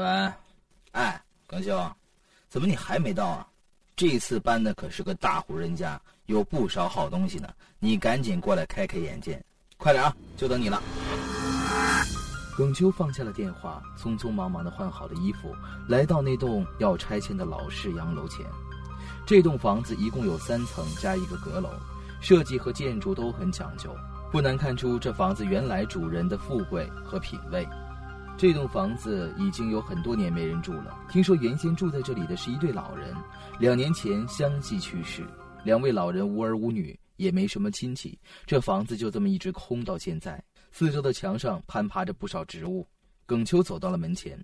喂，哎，耿修，怎么你还没到啊？这次搬的可是个大户人家，有不少好东西呢。你赶紧过来开开眼界，快点啊，就等你了。耿秋放下了电话，匆匆忙忙的换好了衣服，来到那栋要拆迁的老式洋楼前。这栋房子一共有三层加一个阁楼。设计和建筑都很讲究，不难看出这房子原来主人的富贵和品味。这栋房子已经有很多年没人住了。听说原先住在这里的是一对老人，两年前相继去世，两位老人无儿无女，也没什么亲戚，这房子就这么一直空到现在。四周的墙上攀爬着不少植物。耿秋走到了门前，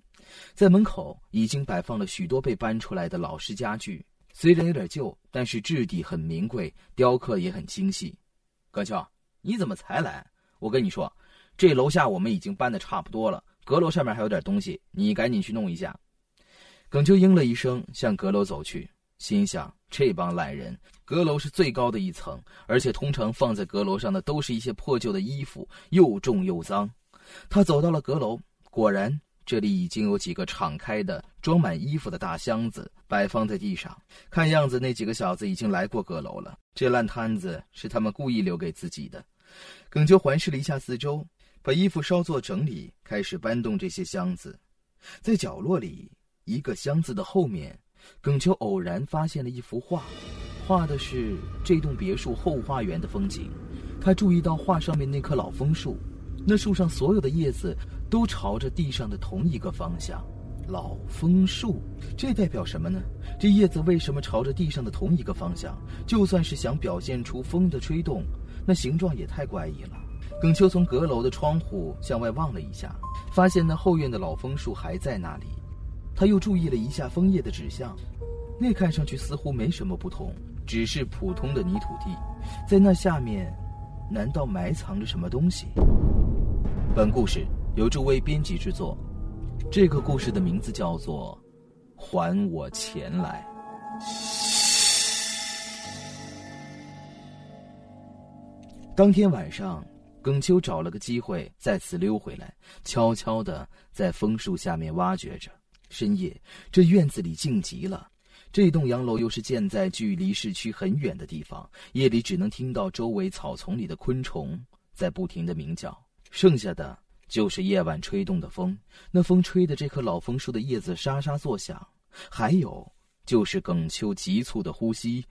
在门口已经摆放了许多被搬出来的老式家具。虽然有点旧，但是质地很名贵，雕刻也很精细。耿秋，你怎么才来？我跟你说，这楼下我们已经搬的差不多了，阁楼上面还有点东西，你赶紧去弄一下。耿秋应了一声，向阁楼走去，心想：这帮懒人，阁楼是最高的一层，而且通常放在阁楼上的都是一些破旧的衣服，又重又脏。他走到了阁楼，果然。这里已经有几个敞开的、装满衣服的大箱子摆放在地上，看样子那几个小子已经来过阁楼了。这烂摊子是他们故意留给自己的。耿秋环视了一下四周，把衣服稍作整理，开始搬动这些箱子。在角落里，一个箱子的后面，耿秋偶然发现了一幅画，画的是这栋别墅后花园的风景。他注意到画上面那棵老枫树，那树上所有的叶子。都朝着地上的同一个方向，老枫树，这代表什么呢？这叶子为什么朝着地上的同一个方向？就算是想表现出风的吹动，那形状也太怪异了。耿秋从阁楼的窗户向外望了一下，发现那后院的老枫树还在那里。他又注意了一下枫叶的指向，那看上去似乎没什么不同，只是普通的泥土地。在那下面，难道埋藏着什么东西？本故事。由诸位编辑制作，这个故事的名字叫做《还我钱来》。当天晚上，耿秋找了个机会再次溜回来，悄悄的在枫树下面挖掘着。深夜，这院子里静极了。这栋洋楼又是建在距离市区很远的地方，夜里只能听到周围草丛里的昆虫在不停的鸣叫，剩下的。就是夜晚吹动的风，那风吹的这棵老枫树的叶子沙沙作响，还有就是耿秋急促的呼吸，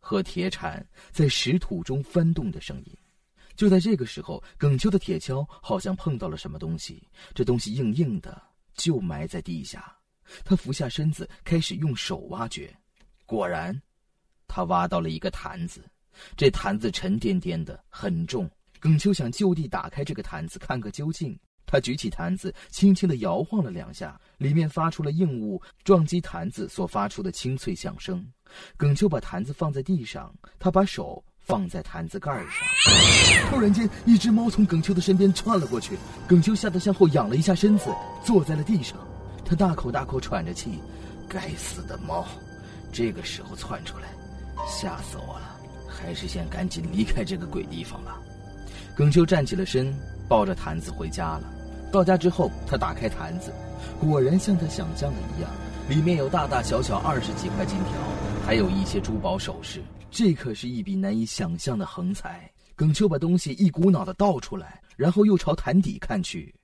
和铁铲在石土中翻动的声音。就在这个时候，耿秋的铁锹好像碰到了什么东西，这东西硬硬的，就埋在地下。他俯下身子，开始用手挖掘，果然，他挖到了一个坛子，这坛子沉甸甸的，很重。耿秋想就地打开这个坛子看个究竟。他举起坛子，轻轻地摇晃了两下，里面发出了硬物撞击坛子所发出的清脆响声。耿秋把坛子放在地上，他把手放在坛子盖上。突然间，一只猫从耿秋的身边窜了过去，耿秋吓得向后仰了一下身子，坐在了地上。他大口大口喘着气，该死的猫，这个时候窜出来，吓死我了！还是先赶紧离开这个鬼地方吧。耿秋站起了身，抱着坛子回家了。到家之后，他打开坛子，果然像他想象的一样，里面有大大小小二十几块金条，还有一些珠宝首饰。这可是一笔难以想象的横财。耿秋把东西一股脑的倒出来，然后又朝坛底看去，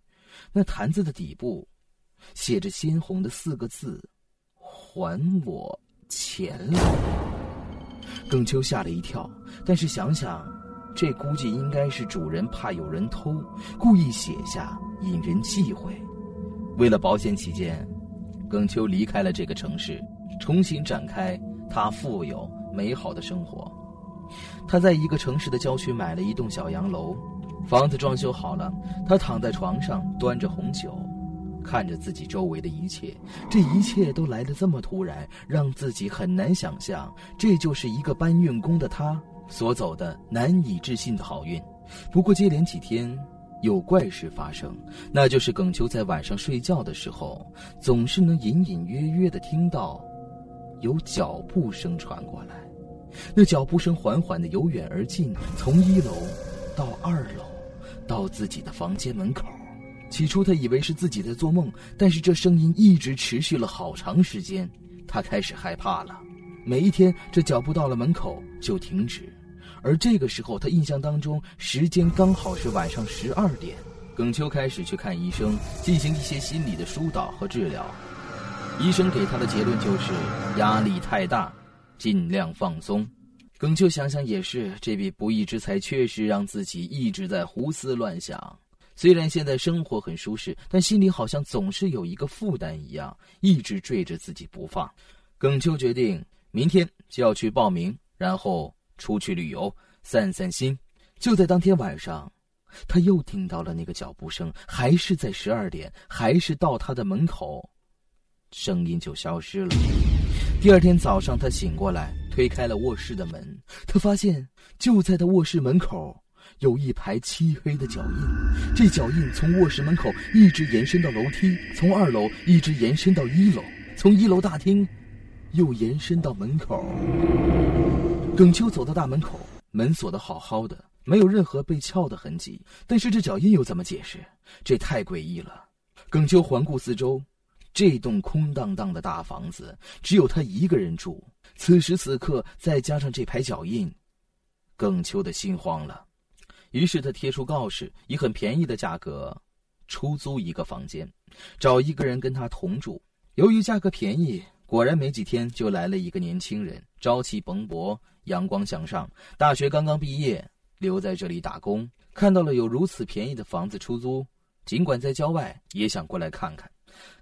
那坛子的底部，写着鲜红的四个字：“还我钱来。”耿秋吓了一跳，但是想想。这估计应该是主人怕有人偷，故意写下引人忌讳。为了保险起见，耿秋离开了这个城市，重新展开他富有美好的生活。他在一个城市的郊区买了一栋小洋楼，房子装修好了。他躺在床上，端着红酒，看着自己周围的一切，这一切都来得这么突然，让自己很难想象，这就是一个搬运工的他所走的难以置信的好运。不过接连几天，有怪事发生，那就是耿秋在晚上睡觉的时候，总是能隐隐约约的听到有脚步声传过来。那脚步声缓缓的由远而近，从一楼到二楼，到自己的房间门口。起初他以为是自己在做梦，但是这声音一直持续了好长时间，他开始害怕了。每一天，这脚步到了门口就停止，而这个时候他印象当中时间刚好是晚上十二点。耿秋开始去看医生，进行一些心理的疏导和治疗。医生给他的结论就是压力太大，尽量放松。耿秋想想也是，这笔不义之财确实让自己一直在胡思乱想。虽然现在生活很舒适，但心里好像总是有一个负担一样，一直追着自己不放。耿秋决定明天就要去报名，然后出去旅游散散心。就在当天晚上，他又听到了那个脚步声，还是在十二点，还是到他的门口，声音就消失了。第二天早上，他醒过来，推开了卧室的门，他发现就在他卧室门口。有一排漆黑的脚印，这脚印从卧室门口一直延伸到楼梯，从二楼一直延伸到一楼，从一楼大厅又延伸到门口。耿秋走到大门口，门锁得好好的，没有任何被撬的痕迹。但是这脚印又怎么解释？这太诡异了。耿秋环顾四周，这栋空荡荡的大房子只有他一个人住。此时此刻，再加上这排脚印，耿秋的心慌了。于是他贴出告示，以很便宜的价格出租一个房间，找一个人跟他同住。由于价格便宜，果然没几天就来了一个年轻人，朝气蓬勃，阳光向上，大学刚刚毕业，留在这里打工。看到了有如此便宜的房子出租，尽管在郊外，也想过来看看。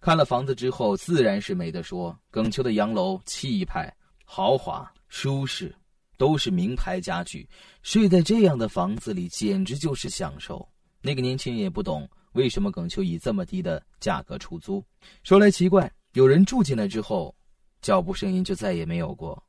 看了房子之后，自然是没得说。耿秋的洋楼气派、豪华、舒适。都是名牌家具，睡在这样的房子里简直就是享受。那个年轻人也不懂为什么耿秋以这么低的价格出租。说来奇怪，有人住进来之后，脚步声音就再也没有过。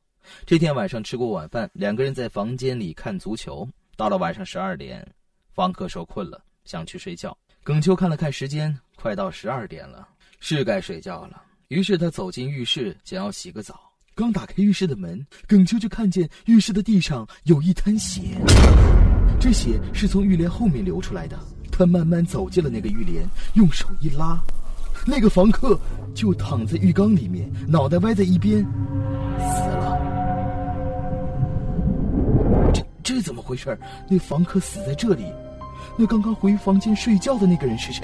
这天晚上吃过晚饭，两个人在房间里看足球。到了晚上十二点，房客说困了，想去睡觉。耿秋看了看时间，快到十二点了，是该睡觉了。于是他走进浴室，想要洗个澡。刚打开浴室的门，耿秋就看见浴室的地上有一滩血，这血是从浴帘后面流出来的。他慢慢走进了那个浴帘，用手一拉，那个房客就躺在浴缸里面，脑袋歪在一边，死了。这这怎么回事？那房客死在这里，那刚刚回房间睡觉的那个人是谁？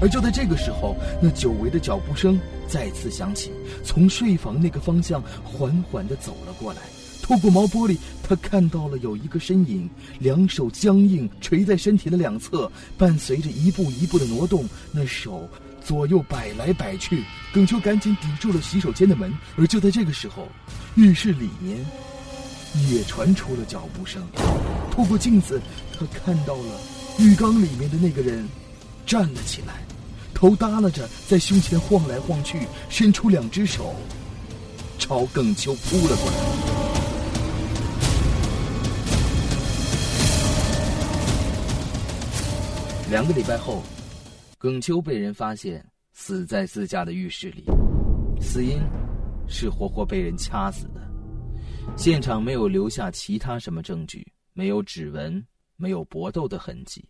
而就在这个时候，那久违的脚步声再次响起，从睡房那个方向缓缓地走了过来。透过毛玻璃，他看到了有一个身影，两手僵硬垂在身体的两侧，伴随着一步一步的挪动，那手左右摆来摆去。耿秋赶紧抵住了洗手间的门。而就在这个时候，浴室里面也传出了脚步声。透过镜子，他看到了浴缸里面的那个人站了起来。头耷拉着，在胸前晃来晃去，伸出两只手，朝耿秋扑了过来。两个礼拜后，耿秋被人发现死在自家的浴室里，死因是活活被人掐死的。现场没有留下其他什么证据，没有指纹，没有搏斗的痕迹。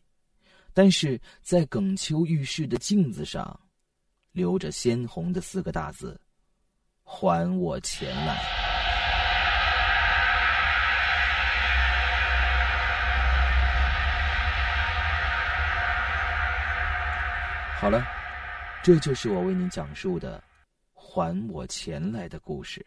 但是在耿秋浴室的镜子上，留着鲜红的四个大字：“还我钱来。”好了，这就是我为您讲述的“还我钱来”的故事。